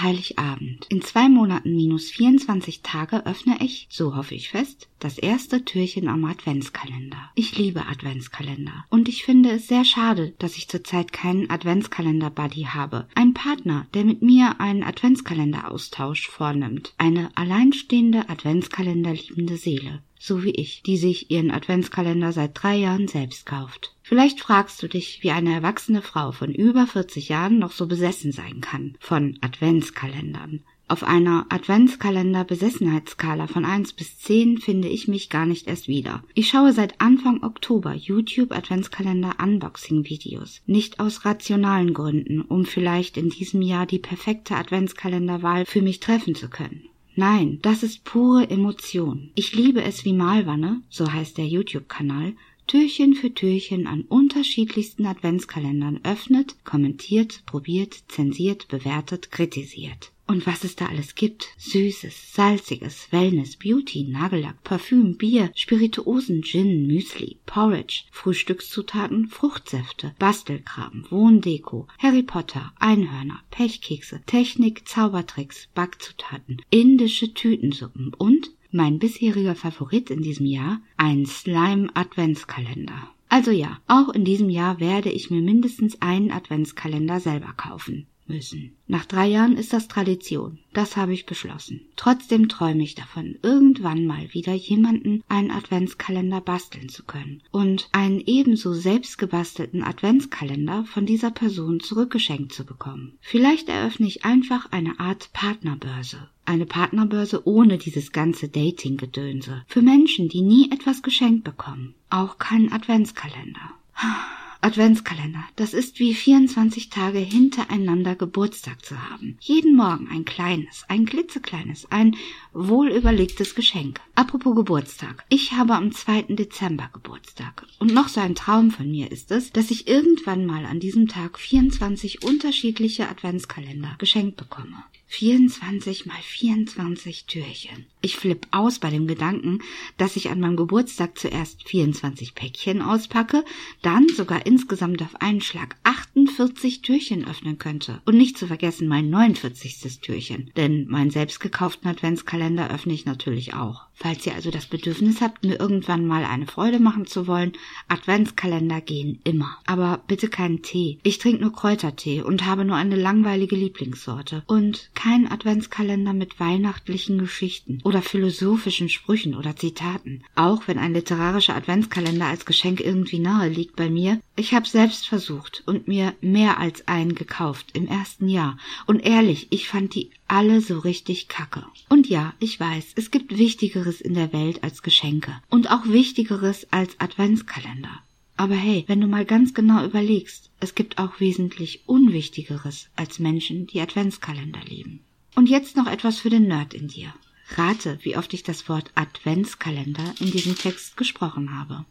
Heiligabend. In zwei Monaten minus 24 Tage öffne ich, so hoffe ich fest, das erste Türchen am Adventskalender. Ich liebe Adventskalender. Und ich finde es sehr schade, dass ich zurzeit keinen Adventskalender-Buddy habe. Ein Partner, der mit mir einen Adventskalender-Austausch vornimmt. Eine alleinstehende Adventskalender liebende Seele so wie ich, die sich ihren Adventskalender seit drei Jahren selbst kauft. Vielleicht fragst du dich, wie eine erwachsene Frau von über 40 Jahren noch so besessen sein kann von Adventskalendern. Auf einer Adventskalender-Besessenheitsskala von 1 bis 10 finde ich mich gar nicht erst wieder. Ich schaue seit Anfang Oktober YouTube Adventskalender Unboxing Videos. Nicht aus rationalen Gründen, um vielleicht in diesem Jahr die perfekte Adventskalenderwahl für mich treffen zu können. Nein, das ist pure Emotion. Ich liebe es wie Malwanne, so heißt der YouTube-Kanal, Türchen für Türchen an unterschiedlichsten Adventskalendern öffnet, kommentiert, probiert, zensiert, bewertet, kritisiert. Und was es da alles gibt. Süßes, salziges, Wellness, Beauty, Nagellack, Parfüm, Bier, Spirituosen, Gin, Müsli, Porridge, Frühstückszutaten, Fruchtsäfte, Bastelkram, Wohndeko, Harry Potter, Einhörner, Pechkekse, Technik, Zaubertricks, Backzutaten, indische Tütensuppen und mein bisheriger Favorit in diesem Jahr, ein Slime Adventskalender. Also ja, auch in diesem Jahr werde ich mir mindestens einen Adventskalender selber kaufen Nach drei Jahren ist das Tradition. Das habe ich beschlossen. Trotzdem träume ich davon, irgendwann mal wieder jemanden einen Adventskalender basteln zu können und einen ebenso selbstgebastelten Adventskalender von dieser Person zurückgeschenkt zu bekommen. Vielleicht eröffne ich einfach eine Art Partnerbörse. Eine Partnerbörse ohne dieses ganze Dating-Gedönse. Für Menschen, die nie etwas geschenkt bekommen. Auch keinen Adventskalender. Adventskalender. Das ist wie 24 Tage hintereinander Geburtstag zu haben. Jeden Morgen ein kleines, ein klitzekleines, ein wohlüberlegtes Geschenk. Apropos Geburtstag. Ich habe am 2. Dezember Geburtstag. Und noch so ein Traum von mir ist es, dass ich irgendwann mal an diesem Tag 24 unterschiedliche Adventskalender geschenkt bekomme. 24 mal 24 Türchen. Ich flipp aus bei dem Gedanken, dass ich an meinem Geburtstag zuerst 24 Päckchen auspacke, dann sogar insgesamt auf einen Schlag 48 Türchen öffnen könnte. Und nicht zu vergessen mein 49. Türchen, denn meinen selbst gekauften Adventskalender öffne ich natürlich auch. Falls ihr also das Bedürfnis habt, mir irgendwann mal eine Freude machen zu wollen, Adventskalender gehen immer. Aber bitte keinen Tee. Ich trinke nur Kräutertee und habe nur eine langweilige Lieblingssorte. Und keinen Adventskalender mit weihnachtlichen Geschichten oder philosophischen Sprüchen oder Zitaten. Auch wenn ein literarischer Adventskalender als Geschenk irgendwie nahe liegt bei mir. Ich habe selbst versucht und mir mehr als einen gekauft im ersten Jahr. Und ehrlich, ich fand die alle so richtig kacke. Und ja, ich weiß, es gibt Wichtigeres in der Welt als Geschenke und auch Wichtigeres als Adventskalender. Aber hey, wenn du mal ganz genau überlegst, es gibt auch wesentlich Unwichtigeres als Menschen, die Adventskalender lieben. Und jetzt noch etwas für den Nerd in dir. Rate, wie oft ich das Wort Adventskalender in diesem Text gesprochen habe.